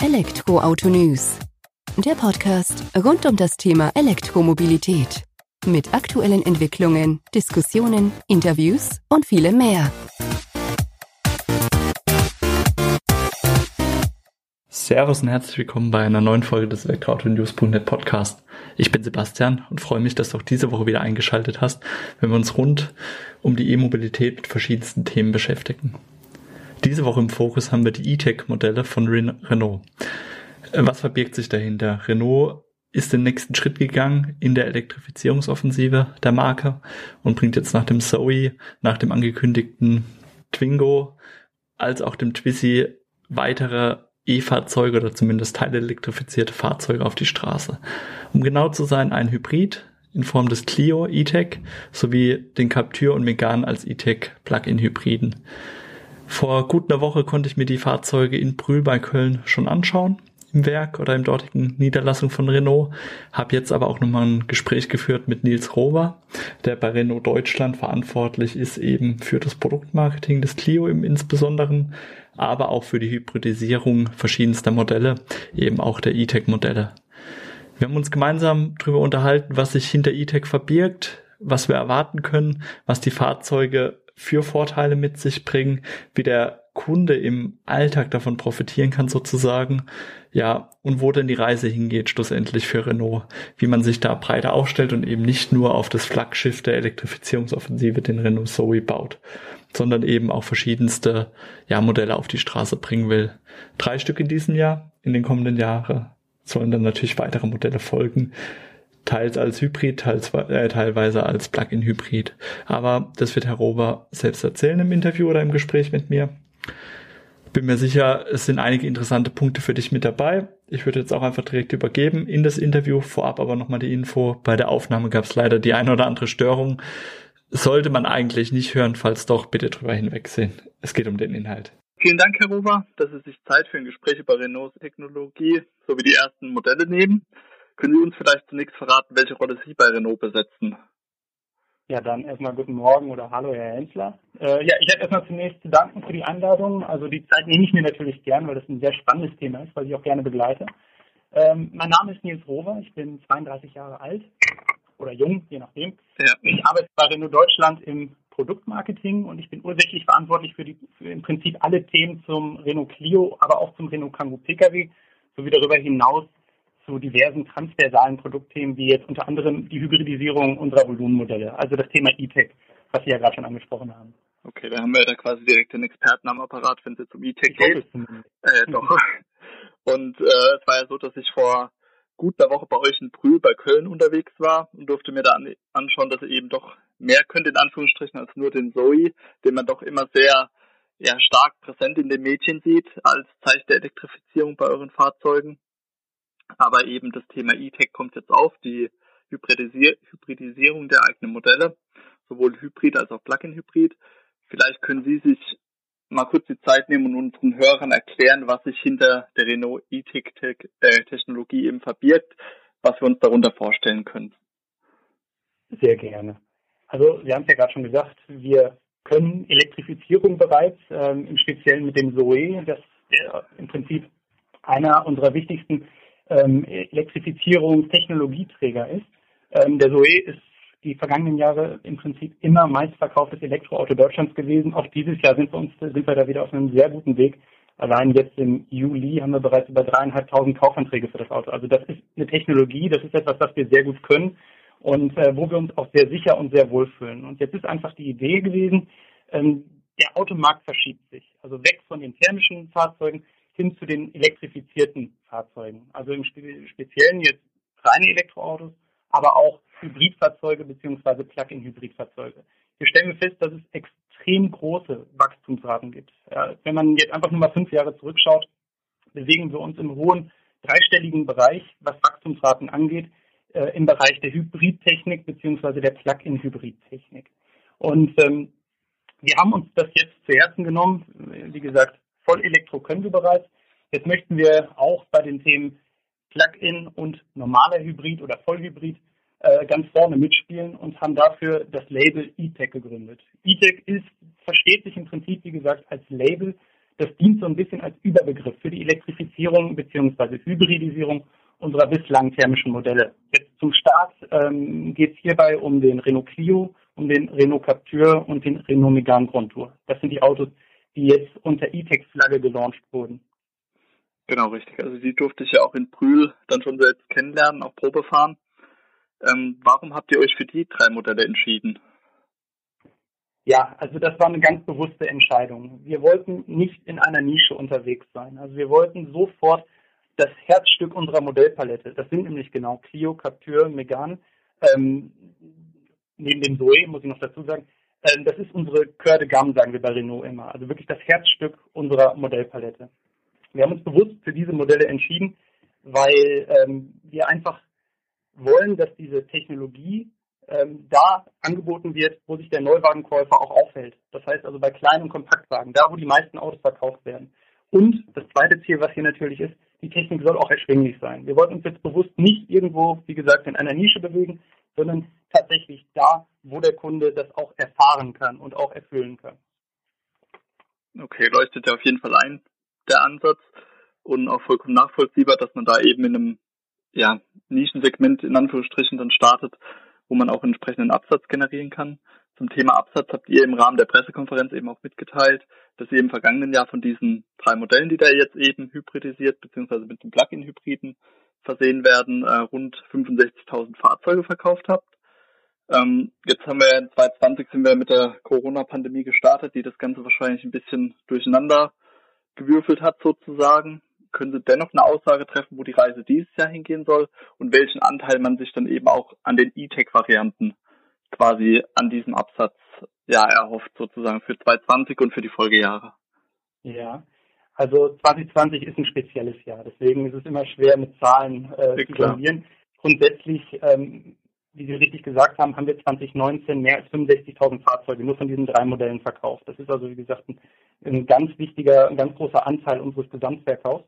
Elektroauto News. Der Podcast rund um das Thema Elektromobilität. Mit aktuellen Entwicklungen, Diskussionen, Interviews und vielem mehr. Servus und herzlich willkommen bei einer neuen Folge des Elektroauto-News.net Podcast. Ich bin Sebastian und freue mich, dass du auch diese Woche wieder eingeschaltet hast, wenn wir uns rund um die E-Mobilität mit verschiedensten Themen beschäftigen. Diese Woche im Fokus haben wir die E-Tech-Modelle von Renault. Äh, was verbirgt sich dahinter? Renault ist den nächsten Schritt gegangen in der Elektrifizierungsoffensive der Marke und bringt jetzt nach dem Zoe, nach dem angekündigten Twingo, als auch dem Twizy weitere E-Fahrzeuge oder zumindest teilelektrifizierte Fahrzeuge auf die Straße. Um genau zu sein, ein Hybrid in Form des Clio E-Tech sowie den Captur und Megane als E-Tech Plug-in Hybriden. Vor gut einer Woche konnte ich mir die Fahrzeuge in Brühl bei Köln schon anschauen im Werk oder im dortigen Niederlassung von Renault. Habe jetzt aber auch nochmal ein Gespräch geführt mit Nils Rover, der bei Renault Deutschland verantwortlich ist eben für das Produktmarketing des Clio im Insbesonderen, aber auch für die Hybridisierung verschiedenster Modelle, eben auch der E-Tech-Modelle. Wir haben uns gemeinsam darüber unterhalten, was sich hinter E-Tech verbirgt, was wir erwarten können, was die Fahrzeuge für Vorteile mit sich bringen, wie der Kunde im Alltag davon profitieren kann sozusagen, ja, und wo denn die Reise hingeht schlussendlich für Renault, wie man sich da breiter aufstellt und eben nicht nur auf das Flaggschiff der Elektrifizierungsoffensive, den Renault Zoe baut, sondern eben auch verschiedenste, ja, Modelle auf die Straße bringen will. Drei Stück in diesem Jahr, in den kommenden Jahren sollen dann natürlich weitere Modelle folgen, teils als Hybrid, teils, äh, teilweise als Plug-in-Hybrid. Aber das wird Herr Rober selbst erzählen im Interview oder im Gespräch mit mir. Bin mir sicher, es sind einige interessante Punkte für dich mit dabei. Ich würde jetzt auch einfach direkt übergeben in das Interview. Vorab aber nochmal die Info. Bei der Aufnahme gab es leider die eine oder andere Störung. Sollte man eigentlich nicht hören, falls doch, bitte drüber hinwegsehen. Es geht um den Inhalt. Vielen Dank, Herr Rover, dass Sie sich Zeit für ein Gespräch über Renaults Technologie sowie die ersten Modelle nehmen. Können Sie uns vielleicht zunächst verraten, welche Rolle Sie bei Renault besetzen? Ja, dann erstmal guten Morgen oder hallo, Herr Hensler. Äh, ja, ich hätte erstmal zunächst zu danken für die Einladung. Also die Zeit nehme ich mir natürlich gern, weil das ein sehr spannendes Thema ist, weil ich auch gerne begleite. Ähm, mein Name ist Nils Rover, ich bin 32 Jahre alt oder jung, je nachdem. Ja. Ich arbeite bei Renault Deutschland im Produktmarketing und ich bin ursächlich verantwortlich für, die, für im Prinzip alle Themen zum Renault Clio, aber auch zum Renault Kangoo Pkw sowie darüber hinaus zu diversen transversalen Produktthemen, wie jetzt unter anderem die Hybridisierung unserer Volumenmodelle, also das Thema E-Tech, was Sie ja gerade schon angesprochen haben. Okay, da haben wir da quasi direkt den Experten am Apparat, wenn es jetzt um E-Tech geht. Äh, doch. Und äh, es war ja so, dass ich vor gut einer Woche bei euch in Brühl bei Köln unterwegs war und durfte mir da an, anschauen, dass ihr eben doch mehr könnt in Anführungsstrichen als nur den Zoe, den man doch immer sehr ja, stark präsent in den Mädchen sieht als Zeichen der Elektrifizierung bei euren Fahrzeugen. Aber eben das Thema E-Tech kommt jetzt auf, die Hybridisier Hybridisierung der eigenen Modelle, sowohl Hybrid als auch Plug-in-Hybrid. Vielleicht können Sie sich mal kurz die Zeit nehmen und unseren Hörern erklären, was sich hinter der Renault E-Tech-Technologie eben verbirgt, was wir uns darunter vorstellen können. Sehr gerne. Also Sie haben es ja gerade schon gesagt, wir können Elektrifizierung bereits, ähm, im Speziellen mit dem Zoe, das äh, im Prinzip einer unserer wichtigsten ähm, Elektrifizierungstechnologieträger ist. Ähm, der Zoe ist die vergangenen Jahre im Prinzip immer meistverkauftes Elektroauto Deutschlands gewesen. Auch dieses Jahr sind wir uns sind wir da wieder auf einem sehr guten Weg. Allein jetzt im Juli haben wir bereits über dreieinhalbtausend Kaufanträge für das Auto. Also das ist eine Technologie, das ist etwas, was wir sehr gut können und äh, wo wir uns auch sehr sicher und sehr wohl fühlen. Und jetzt ist einfach die Idee gewesen, ähm, der Automarkt verschiebt sich. Also weg von den thermischen Fahrzeugen hin zu den elektrifizierten Fahrzeugen. Also im Speziellen jetzt reine Elektroautos, aber auch Hybridfahrzeuge bzw. Plug-in-Hybridfahrzeuge. Wir stellen fest, dass es extrem große Wachstumsraten gibt. wenn man jetzt einfach nur mal fünf Jahre zurückschaut, bewegen wir uns im hohen dreistelligen Bereich, was Wachstumsraten angeht, äh, im Bereich der Hybridtechnik bzw. der Plug-in-Hybridtechnik. Und ähm, wir haben uns das jetzt zu Herzen genommen. Wie gesagt, Vollelektro können wir bereits. Jetzt möchten wir auch bei den Themen Plug-in und normaler Hybrid oder Vollhybrid äh, ganz vorne mitspielen und haben dafür das Label E-Tech gegründet. E-Tech ist, versteht sich im Prinzip, wie gesagt, als Label, Das dient so ein bisschen als Überbegriff für die Elektrifizierung bzw. Hybridisierung unserer bislang thermischen Modelle. Jetzt zum Start ähm, geht es hierbei um den Renault Clio, um den Renault Captur und den Renault Megane Grand Tour. Das sind die Autos, die jetzt unter E-Tech-Flagge gelauncht wurden. Genau, richtig. Also die durfte ich ja auch in Brühl dann schon selbst kennenlernen, auch Probe fahren. Ähm, warum habt ihr euch für die drei Modelle entschieden? Ja, also das war eine ganz bewusste Entscheidung. Wir wollten nicht in einer Nische unterwegs sein. Also wir wollten sofort das Herzstück unserer Modellpalette. Das sind nämlich genau Clio, Captur, Megane. Ähm, neben dem Zoe, muss ich noch dazu sagen. Ähm, das ist unsere Coeur de Gamme, sagen wir bei Renault immer. Also wirklich das Herzstück unserer Modellpalette. Wir haben uns bewusst für diese Modelle entschieden, weil ähm, wir einfach wollen, dass diese Technologie ähm, da angeboten wird, wo sich der Neuwagenkäufer auch aufhält. Das heißt also bei kleinen und Kompaktwagen, da wo die meisten Autos verkauft werden. Und das zweite Ziel, was hier natürlich ist, die Technik soll auch erschwinglich sein. Wir wollten uns jetzt bewusst nicht irgendwo, wie gesagt, in einer Nische bewegen, sondern tatsächlich da, wo der Kunde das auch erfahren kann und auch erfüllen kann. Okay, leuchtet ja auf jeden Fall ein, der Ansatz und auch vollkommen nachvollziehbar, dass man da eben in einem ja, Nischensegment in Anführungsstrichen dann startet, wo man auch entsprechenden Absatz generieren kann. Zum Thema Absatz habt ihr im Rahmen der Pressekonferenz eben auch mitgeteilt, dass ihr im vergangenen Jahr von diesen drei Modellen, die da jetzt eben hybridisiert bzw. mit den Plug-in-Hybriden versehen werden, äh, rund 65.000 Fahrzeuge verkauft habt. Ähm, jetzt haben wir in 2020 sind wir mit der Corona-Pandemie gestartet, die das Ganze wahrscheinlich ein bisschen durcheinander gewürfelt hat sozusagen. Können Sie dennoch eine Aussage treffen, wo die Reise dieses Jahr hingehen soll und welchen Anteil man sich dann eben auch an den E-Tech-Varianten quasi an diesem Absatz ja erhofft sozusagen für 2020 und für die Folgejahre? Ja, also 2020 ist ein spezielles Jahr, deswegen ist es immer schwer mit Zahlen äh, zu jonglieren. Grundsätzlich, ähm, wie Sie richtig gesagt haben, haben wir 2019 mehr als 65.000 Fahrzeuge nur von diesen drei Modellen verkauft. Das ist also, wie gesagt, ein, ein ganz wichtiger, ein ganz großer Anteil unseres Gesamtverkaufs.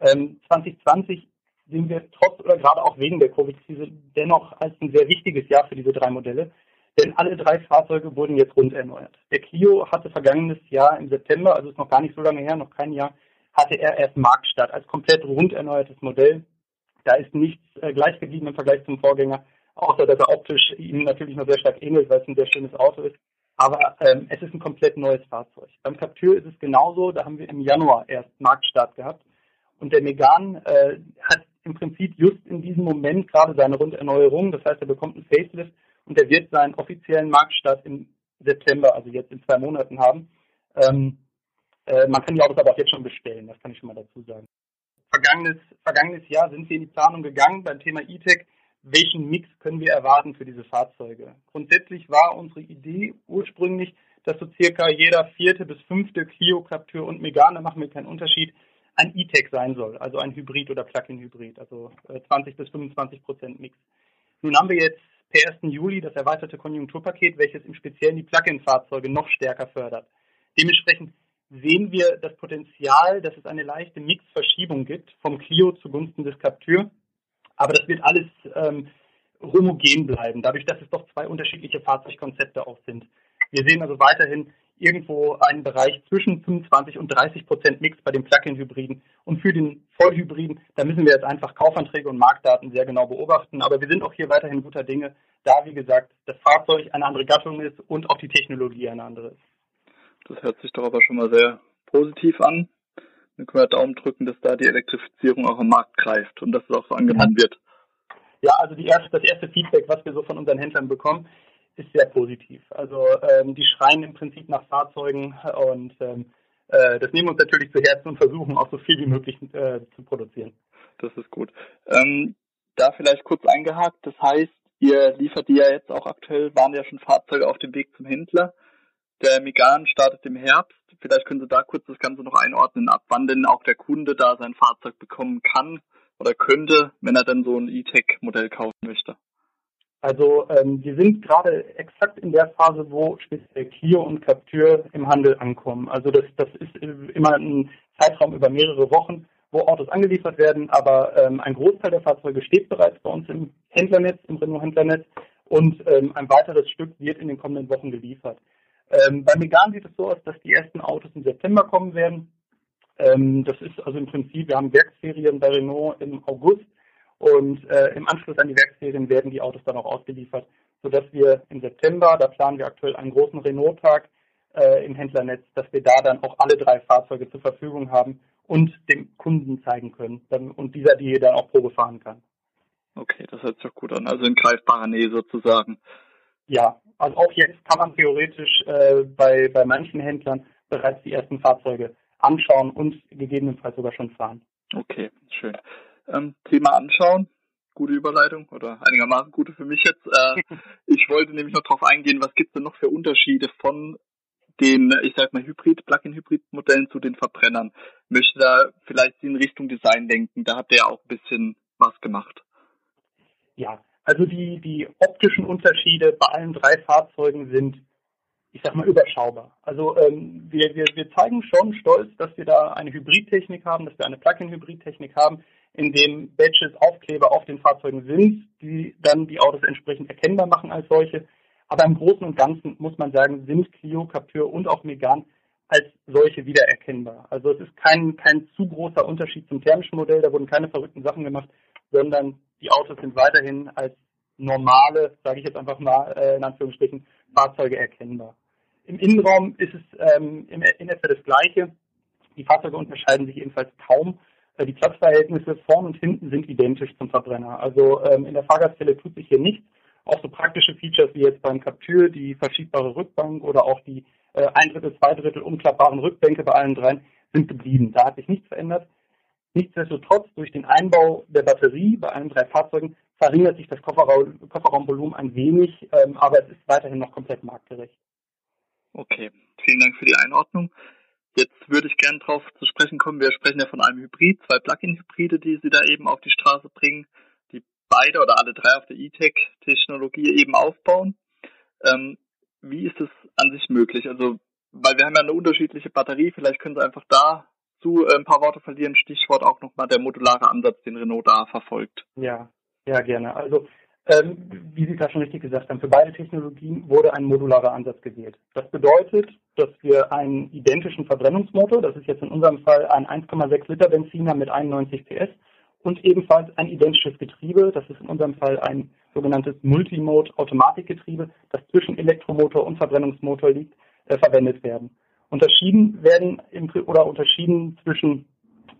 Ähm, 2020 sehen wir trotz oder gerade auch wegen der Covid-Krise dennoch als ein sehr wichtiges Jahr für diese drei Modelle. Denn alle drei Fahrzeuge wurden jetzt rund erneuert. Der Clio hatte vergangenes Jahr im September, also ist noch gar nicht so lange her, noch kein Jahr, hatte er erst Marktstart als komplett rund erneuertes Modell. Da ist nichts äh, gleich geblieben im Vergleich zum Vorgänger, außer dass er optisch ihm natürlich noch sehr stark ähnelt, weil es ein sehr schönes Auto ist. Aber ähm, es ist ein komplett neues Fahrzeug. Beim Captur ist es genauso, da haben wir im Januar erst Marktstart gehabt. Und der Megane äh, hat im Prinzip just in diesem Moment gerade seine Runderneuerung. Das heißt, er bekommt einen Facelift und er wird seinen offiziellen Marktstart im September, also jetzt in zwei Monaten haben. Ähm, äh, man kann die Autos aber auch jetzt schon bestellen, das kann ich schon mal dazu sagen. Vergangenes, vergangenes Jahr sind wir in die Planung gegangen beim Thema E-Tech. Welchen Mix können wir erwarten für diese Fahrzeuge? Grundsätzlich war unsere Idee ursprünglich, dass so circa jeder vierte bis fünfte Clio, Captur und Megane, machen wir keinen Unterschied, ein E-Tech sein soll, also ein Hybrid oder Plug-in-Hybrid, also 20 äh, bis 25 Prozent Mix. Nun haben wir jetzt per 1. Juli das erweiterte Konjunkturpaket, welches im Speziellen die Plug-in-Fahrzeuge noch stärker fördert. Dementsprechend sehen wir das Potenzial, dass es eine leichte Mixverschiebung gibt vom Clio zugunsten des Captur. Aber das wird alles ähm, homogen bleiben, dadurch, dass es doch zwei unterschiedliche Fahrzeugkonzepte auch sind. Wir sehen also weiterhin irgendwo einen Bereich zwischen 25 und 30 Prozent Mix bei den Plug-in-Hybriden. Und für den Vollhybriden, da müssen wir jetzt einfach Kaufanträge und Marktdaten sehr genau beobachten. Aber wir sind auch hier weiterhin guter Dinge, da, wie gesagt, das Fahrzeug eine andere Gattung ist und auch die Technologie eine andere ist. Das hört sich doch aber schon mal sehr positiv an. Dann können wir Daumen drücken, dass da die Elektrifizierung auch am Markt greift und dass es auch so angenommen wird. Ja, also erste, das erste Feedback, was wir so von unseren Händlern bekommen, ist sehr positiv. Also ähm, die schreien im Prinzip nach Fahrzeugen und ähm, äh, das nehmen wir uns natürlich zu Herzen und versuchen auch so viel wie möglich äh, zu produzieren. Das ist gut. Ähm, da vielleicht kurz eingehakt, das heißt, ihr liefert die ja jetzt auch aktuell, waren ja schon Fahrzeuge auf dem Weg zum Händler. Der Megan startet im Herbst. Vielleicht können Sie da kurz das Ganze noch einordnen, ab wann denn auch der Kunde da sein Fahrzeug bekommen kann oder könnte, wenn er dann so ein E-Tech-Modell kaufen möchte. Also ähm, wir sind gerade exakt in der Phase, wo speziell Clio und Captur im Handel ankommen. Also das, das ist immer ein Zeitraum über mehrere Wochen, wo Autos angeliefert werden, aber ähm, ein Großteil der Fahrzeuge steht bereits bei uns im Händlernetz, im Renault-Händlernetz und ähm, ein weiteres Stück wird in den kommenden Wochen geliefert. Ähm, bei Megan sieht es so aus, dass die ersten Autos im September kommen werden Ähm, das ist also im Prinzip, wir haben Werksferien bei Renault im August und äh, im Anschluss an die Werksferien werden die Autos dann auch ausgeliefert, sodass wir im September, da planen wir aktuell einen großen Renault-Tag äh, im Händlernetz, dass wir da dann auch alle drei Fahrzeuge zur Verfügung haben und dem Kunden zeigen können dann, und dieser die dann auch Probe fahren kann. Okay, das hört sich doch gut an. Also in greifbarer Nähe sozusagen. Ja, also auch jetzt kann man theoretisch äh, bei, bei manchen Händlern bereits die ersten Fahrzeuge anschauen und gegebenenfalls sogar schon fahren. Okay, schön. Ähm, Thema anschauen, gute Überleitung oder einigermaßen gute für mich jetzt. Äh, ich wollte nämlich noch darauf eingehen, was gibt es denn noch für Unterschiede von den, ich sag mal, Hybrid, Plug-in-Hybrid-Modellen zu den Verbrennern. Möchte da vielleicht in Richtung Design denken. Da habt ihr ja auch ein bisschen was gemacht. Ja, also die, die optischen Unterschiede bei allen drei Fahrzeugen sind, ich sag mal, überschaubar. Also ähm, wir, wir, wir zeigen schon stolz, dass wir da eine Hybridtechnik haben, dass wir eine Plug-in-Hybridtechnik haben, in dem Badges, Aufkleber auf den Fahrzeugen sind, die dann die Autos entsprechend erkennbar machen als solche. Aber im Großen und Ganzen muss man sagen, sind Clio, Captur und auch Megan als solche wiedererkennbar. Also es ist kein, kein zu großer Unterschied zum thermischen Modell, da wurden keine verrückten Sachen gemacht, sondern die Autos sind weiterhin als normale, sage ich jetzt einfach mal äh, in Anführungsstrichen, Fahrzeuge erkennbar. Im Innenraum ist es ähm, in, in etwa das Gleiche. Die Fahrzeuge unterscheiden sich ebenfalls kaum. Äh, die Platzverhältnisse vorn und hinten sind identisch zum Verbrenner. Also ähm, in der Fahrgastzelle tut sich hier nichts. Auch so praktische Features wie jetzt beim Captur, die verschiebbare Rückbank oder auch die äh, ein Drittel, zwei Drittel umklappbaren Rückbänke bei allen dreien sind geblieben. Da hat sich nichts verändert. Nichtsdestotrotz, durch den Einbau der Batterie bei allen drei Fahrzeugen verringert sich das Kofferraum, Kofferraumvolumen ein wenig, ähm, aber es ist weiterhin noch komplett marktgerecht. Okay, vielen Dank für die Einordnung. Jetzt würde ich gerne darauf zu sprechen kommen. Wir sprechen ja von einem Hybrid, zwei Plug-in-Hybride, die Sie da eben auf die Straße bringen, die beide oder alle drei auf der E-Tech-Technologie eben aufbauen. Ähm, wie ist es an sich möglich? Also, weil wir haben ja eine unterschiedliche Batterie, vielleicht können Sie einfach da zu äh, ein paar Worte verlieren. Stichwort auch nochmal der modulare Ansatz, den Renault da verfolgt. Ja, ja, gerne. Also, ähm, wie Sie gerade schon richtig gesagt haben, für beide Technologien wurde ein modularer Ansatz gewählt. Das bedeutet, dass wir einen identischen Verbrennungsmotor, das ist jetzt in unserem Fall ein 1,6 Liter Benziner mit 91 PS und ebenfalls ein identisches Getriebe, das ist in unserem Fall ein sogenanntes Multimode Automatikgetriebe, das zwischen Elektromotor und Verbrennungsmotor liegt, äh, verwendet werden. Unterschieden werden im, oder unterschieden zwischen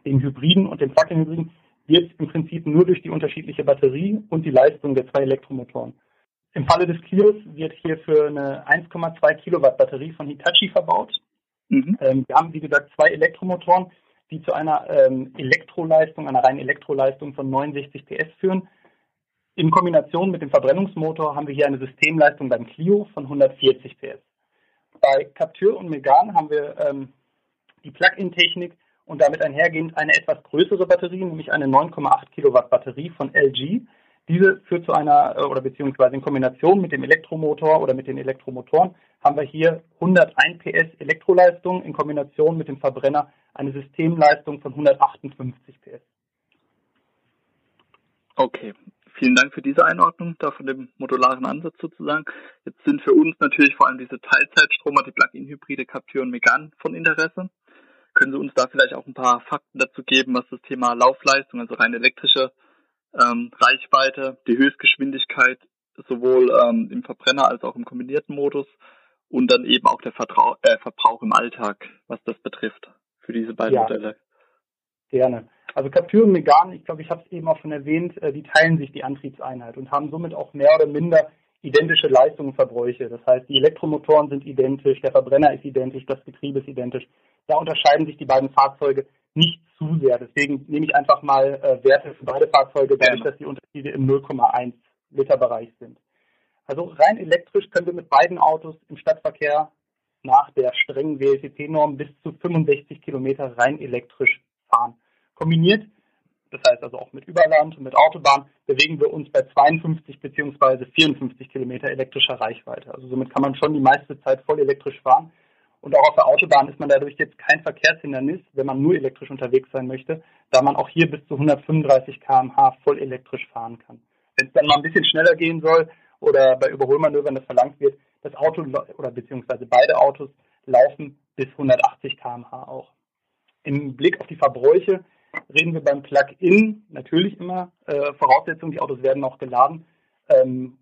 dem Hybriden und dem Plug-in-Hybriden wird im Prinzip nur durch die unterschiedliche Batterie und die Leistung der zwei Elektromotoren. Im Falle des Clios wird hierfür eine 1,2 Kilowatt Batterie von Hitachi verbaut. Mhm. Ähm, wir haben, wie gesagt, zwei Elektromotoren, die zu einer ähm, Elektroleistung, einer reinen Elektroleistung von 69 PS führen. In Kombination mit dem Verbrennungsmotor haben wir hier eine Systemleistung beim Clio von 140 PS. Bei Captur und Megane haben wir ähm, die Plug-in-Technik und damit einhergehend eine etwas größere Batterie, nämlich eine 9,8 Kilowatt Batterie von LG. Diese führt zu einer, äh, oder beziehungsweise in Kombination mit dem Elektromotor oder mit den Elektromotoren, haben wir hier 101 PS Elektroleistung in Kombination mit dem Verbrenner eine Systemleistung von 158 PS. Okay, Vielen Dank für diese Einordnung, da von dem modularen Ansatz sozusagen. Jetzt sind für uns natürlich vor allem diese Teilzeitstromer, die Plug-in-Hybride Captur und Megan von Interesse. Können Sie uns da vielleicht auch ein paar Fakten dazu geben, was das Thema Laufleistung, also rein elektrische ähm, Reichweite, die Höchstgeschwindigkeit sowohl ähm, im Verbrenner als auch im kombinierten Modus und dann eben auch der Vertrau äh, Verbrauch im Alltag, was das betrifft für diese beiden ja, Modelle? Gerne. Also Captur und Megan, ich glaube, ich habe es eben auch schon erwähnt, äh, die teilen sich die Antriebseinheit und haben somit auch mehr oder minder identische Leistungen und Verbräuche. Das heißt, die Elektromotoren sind identisch, der Verbrenner ist identisch, das Getriebe ist identisch. Da unterscheiden sich die beiden Fahrzeuge nicht zu sehr. Deswegen nehme ich einfach mal äh, Werte für beide Fahrzeuge, dadurch, dass die Unterschiede im 0,1 Liter Bereich sind. Also rein elektrisch können wir mit beiden Autos im Stadtverkehr nach der strengen WLTP-Norm bis zu 65 Kilometer rein elektrisch fahren. Kombiniert, das heißt also auch mit Überland und mit Autobahn, bewegen wir uns bei 52 bzw. 54 Kilometer elektrischer Reichweite. Also somit kann man schon die meiste Zeit voll elektrisch fahren. Und auch auf der Autobahn ist man dadurch jetzt kein Verkehrshindernis, wenn man nur elektrisch unterwegs sein möchte, da man auch hier bis zu 135 km/h voll elektrisch fahren kann. Wenn es dann mal ein bisschen schneller gehen soll oder bei Überholmanövern das verlangt wird, das Auto oder beziehungsweise beide Autos laufen bis 180 km/h auch. Im Blick auf die Verbräuche reden wir beim Plug-in natürlich immer äh, Voraussetzung, die Autos werden noch geladen, ähm,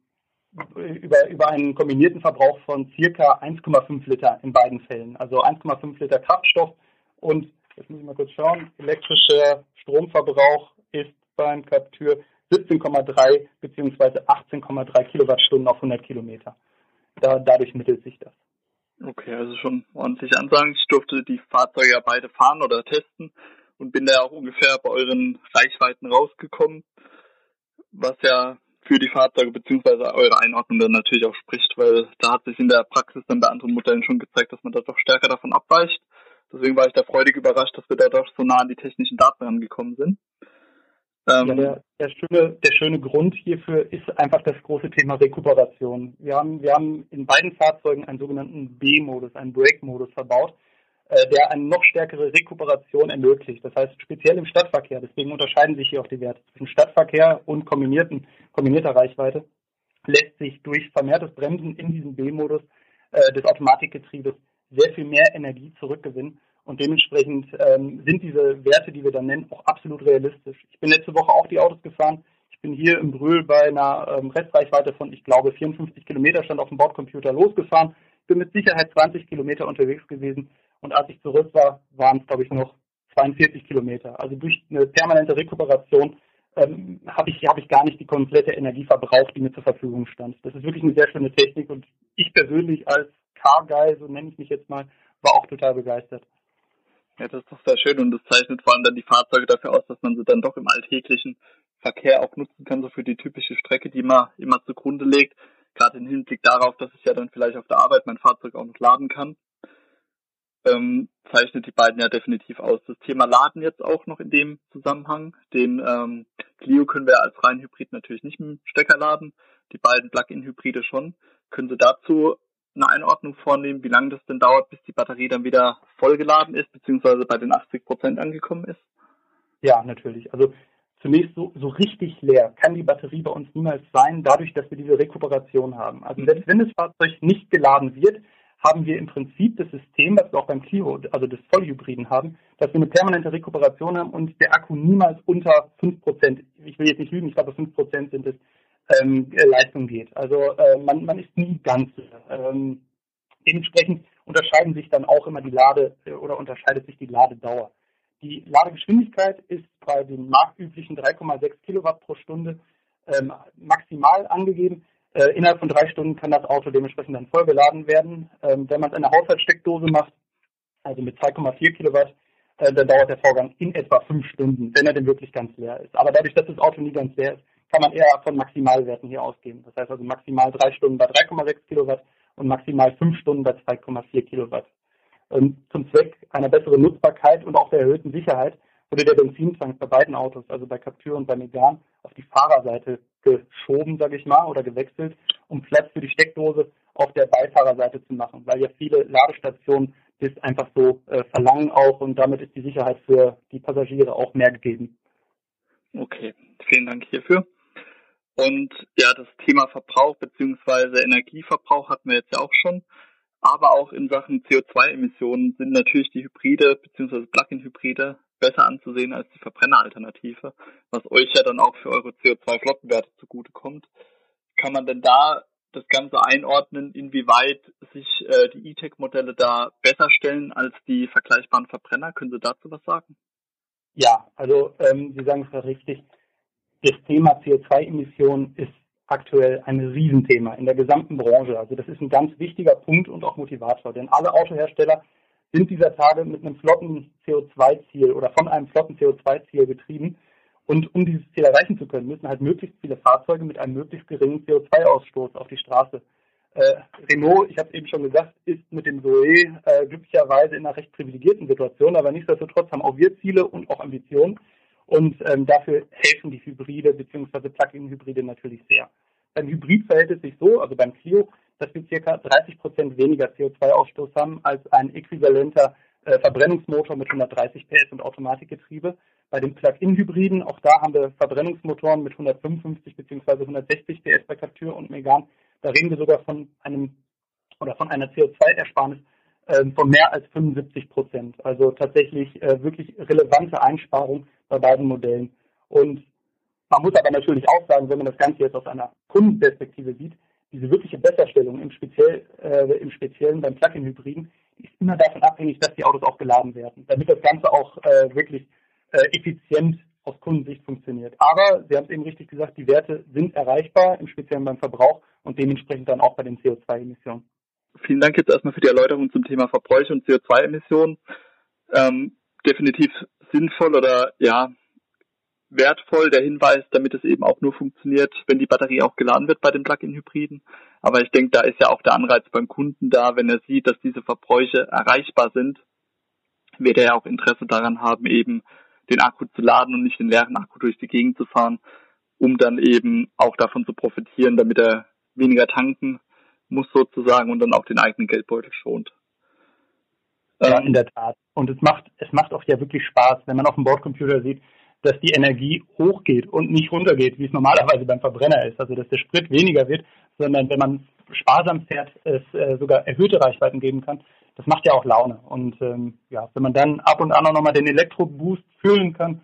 über, über einen kombinierten Verbrauch von circa 1,5 Liter in beiden Fällen. Also 1,5 Liter Kraftstoff und, jetzt muss ich mal kurz schauen, elektrischer Stromverbrauch ist beim Captur 17,3 bzw. 18,3 Kilowattstunden auf 100 Kilometer. Da, dadurch mittelt sich das. Okay, also schon ordentlich ansagen. Ich durfte die Fahrzeuge ja beide fahren oder testen und bin da auch ungefähr bei euren Reichweiten rausgekommen, was ja für die Fahrzeuge beziehungsweise eure Einordnung dann natürlich auch spricht, weil da hat sich in der Praxis dann bei anderen Modellen schon gezeigt, dass man da doch stärker davon abweicht. Deswegen war ich da freudig überrascht, dass wir da doch so nah an die technischen Daten rangekommen sind. Ähm, ja, der, der, schöne, der schöne Grund hierfür ist einfach das große Thema Rekuperation. Wir haben, wir haben in beiden Fahrzeugen einen sogenannten B-Modus, einen Brake-Modus verbaut, äh, der eine noch stärkere Rekuperation ermöglicht. Das heißt, speziell im Stadtverkehr, deswegen unterscheiden sich hier auch die Werte zwischen Stadtverkehr und kombinierten, kombinierter Reichweite, lässt sich durch vermehrtes Bremsen in diesem B-Modus äh, des Automatikgetriebes sehr viel mehr Energie zurückgewinnen und dementsprechend ähm, sind diese Werte, die wir dann nennen, auch absolut realistisch. Ich bin letzte Woche auch die Autos gefahren. Ich bin hier im Brühl bei einer ähm, Restreichweite von, ich glaube, 54 Kilometer stand auf dem Bordcomputer losgefahren. Bin mit Sicherheit 20 Kilometer unterwegs gewesen. Und als ich zurück war, waren es, glaube ich, noch 42 Kilometer. Also durch eine permanente Rekuperation ähm, habe ich, hab ich gar nicht die komplette Energie verbraucht, die mir zur Verfügung stand. Das ist wirklich eine sehr schöne Technik und ich persönlich als Car Guy, so nenne ich mich jetzt mal, war auch total begeistert. Ja, das ist doch sehr schön und das zeichnet vor allem dann die Fahrzeuge dafür aus, dass man sie dann doch im alltäglichen Verkehr auch nutzen kann, so für die typische Strecke, die man immer zugrunde legt. Gerade im Hinblick darauf, dass ich ja dann vielleicht auf der Arbeit mein Fahrzeug auch noch laden kann, ähm, zeichnet die beiden ja definitiv aus. Das Thema Laden jetzt auch noch in dem Zusammenhang. Den ähm, Clio können wir als rein Hybrid natürlich nicht mit dem Stecker laden, die beiden Plug-in-Hybride schon. Können Sie dazu eine Einordnung vornehmen, wie lange das denn dauert, bis die Batterie dann wieder vollgeladen ist, beziehungsweise bei den 80 Prozent angekommen ist? Ja, natürlich. Also zunächst so, so richtig leer kann die Batterie bei uns niemals sein, dadurch, dass wir diese Rekuperation haben. Also mhm. selbst wenn das Fahrzeug nicht geladen wird, haben wir im Prinzip das System, was wir auch beim Clio, also das Vollhybriden haben, dass wir eine permanente Rekuperation haben und der Akku niemals unter 5%, ich will jetzt nicht lügen, ich glaube 5% sind es, ähm, Leistung geht. Also äh, man, man ist nie ganz ähm, dementsprechend unterscheiden sich dann auch immer die Lade äh, oder unterscheidet sich die Ladedauer. Die Ladegeschwindigkeit ist bei den marktüblichen 3,6 Kilowatt pro Stunde ähm, maximal angegeben. Äh, innerhalb von drei Stunden kann das Auto dementsprechend dann vollgeladen werden. Ähm, wenn man es in der Haushaltssteckdose macht, also mit 2,4 Kilowatt, äh, dann dauert der Vorgang in etwa fünf Stunden, wenn er denn wirklich ganz leer ist. Aber dadurch, dass das Auto nie ganz leer ist, kann man eher von Maximalwerten hier ausgehen. Das heißt also maximal drei Stunden bei 3,6 Kilowatt und maximal fünf Stunden bei 2,4 Kilowatt. Und zum Zweck einer besseren Nutzbarkeit und auch der erhöhten Sicherheit wurde der Benzintank bei beiden Autos, also bei Captur und bei Megan, auf die Fahrerseite geschoben, sage ich mal, oder gewechselt, um Platz für die Steckdose auf der Beifahrerseite zu machen, weil ja viele Ladestationen das einfach so äh, verlangen auch und damit ist die Sicherheit für die Passagiere auch mehr gegeben. Okay, vielen Dank hierfür. Und ja, das Thema Verbrauch beziehungsweise Energieverbrauch hatten wir jetzt ja auch schon. Aber auch in Sachen CO2-Emissionen sind natürlich die Hybride beziehungsweise Plug-in-Hybride besser anzusehen als die Verbrenneralternative, was euch ja dann auch für eure CO2-Flottenwerte zugutekommt. Kann man denn da das Ganze einordnen, inwieweit sich äh, die E-Tech-Modelle da besser stellen als die vergleichbaren Verbrenner? Können Sie dazu was sagen? Ja, also ähm, Sie sagen es richtig das Thema CO2-Emissionen ist aktuell ein Riesenthema in der gesamten Branche. Also das ist ein ganz wichtiger Punkt und auch Motivator, denn alle Autohersteller sind dieser Tage mit einem flotten CO2-Ziel oder von einem flotten CO2-Ziel getrieben. Und um dieses Ziel erreichen zu können, müssen halt möglichst viele Fahrzeuge mit einem möglichst geringen CO2-Ausstoß auf die Straße. Äh, Renault, ich habe es eben schon gesagt, ist mit dem Zoe äh, glücklicherweise in einer recht privilegierten Situation, aber nichtsdestotrotz haben auch wir Ziele und auch Ambitionen. Und ähm, dafür helfen die Hybride bzw. Plug-in-Hybride natürlich sehr. Beim Hybrid verhält es sich so, also beim Clio, dass wir ca. 30 Prozent weniger CO2-Ausstoß haben als ein äquivalenter äh, Verbrennungsmotor mit 130 PS und Automatikgetriebe. Bei den Plug-in-Hybriden, auch da haben wir Verbrennungsmotoren mit 155 bzw. 160 PS bei Captur und Megan. Da reden wir sogar von einem oder von einer CO2-Ersparnis ähm, von mehr als 75 Prozent. Also tatsächlich äh, wirklich relevante Einsparung bei beiden Modellen. Und man muss aber natürlich auch sagen, wenn man das Ganze jetzt aus einer Kundenperspektive sieht, diese wirkliche Besserstellung im, Speziell, äh, im Speziellen beim Plug-in-Hybriden, ist immer davon abhängig, dass die Autos auch geladen werden, damit das Ganze auch äh, wirklich äh, effizient aus Kundensicht funktioniert. Aber Sie haben es eben richtig gesagt, die Werte sind erreichbar, im Speziellen beim Verbrauch und dementsprechend dann auch bei den CO2-Emissionen. Vielen Dank jetzt erstmal für die Erläuterung zum Thema Verbräuche und CO2-Emissionen. Ähm, definitiv sinnvoll oder ja wertvoll der Hinweis, damit es eben auch nur funktioniert, wenn die Batterie auch geladen wird bei den Plug-in-Hybriden. Aber ich denke, da ist ja auch der Anreiz beim Kunden da, wenn er sieht, dass diese Verbräuche erreichbar sind, wird er ja auch Interesse daran haben, eben den Akku zu laden und nicht den leeren Akku durch die Gegend zu fahren, um dann eben auch davon zu profitieren, damit er weniger tanken muss sozusagen und dann auch den eigenen Geldbeutel schont. Ja, ähm, in der Tat. Und es macht, es macht auch ja wirklich Spaß, wenn man auf dem Bordcomputer sieht, dass die Energie hochgeht und nicht runtergeht, wie es normalerweise beim Verbrenner ist. Also dass der Sprit weniger wird, sondern wenn man sparsam fährt, es äh, sogar erhöhte Reichweiten geben kann. Das macht ja auch Laune. Und ähm, ja, wenn man dann ab und an auch nochmal den Elektroboost fühlen kann,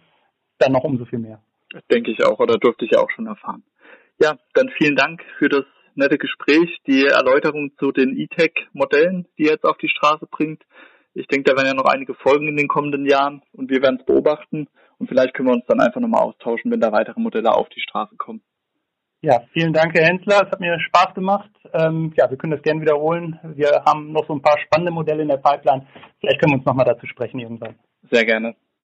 dann noch umso viel mehr. Das denke ich auch, oder durfte ich ja auch schon erfahren. Ja, dann vielen Dank für das nette Gespräch, die Erläuterung zu den E-Tech-Modellen, die ihr jetzt auf die Straße bringt. Ich denke, da werden ja noch einige Folgen in den kommenden Jahren und wir werden es beobachten und vielleicht können wir uns dann einfach nochmal austauschen, wenn da weitere Modelle auf die Straße kommen. Ja, vielen Dank, Herr Hensler. Es hat mir Spaß gemacht. Ähm, ja, wir können das gerne wiederholen. Wir haben noch so ein paar spannende Modelle in der Pipeline. Vielleicht können wir uns nochmal dazu sprechen irgendwann. Sehr gerne.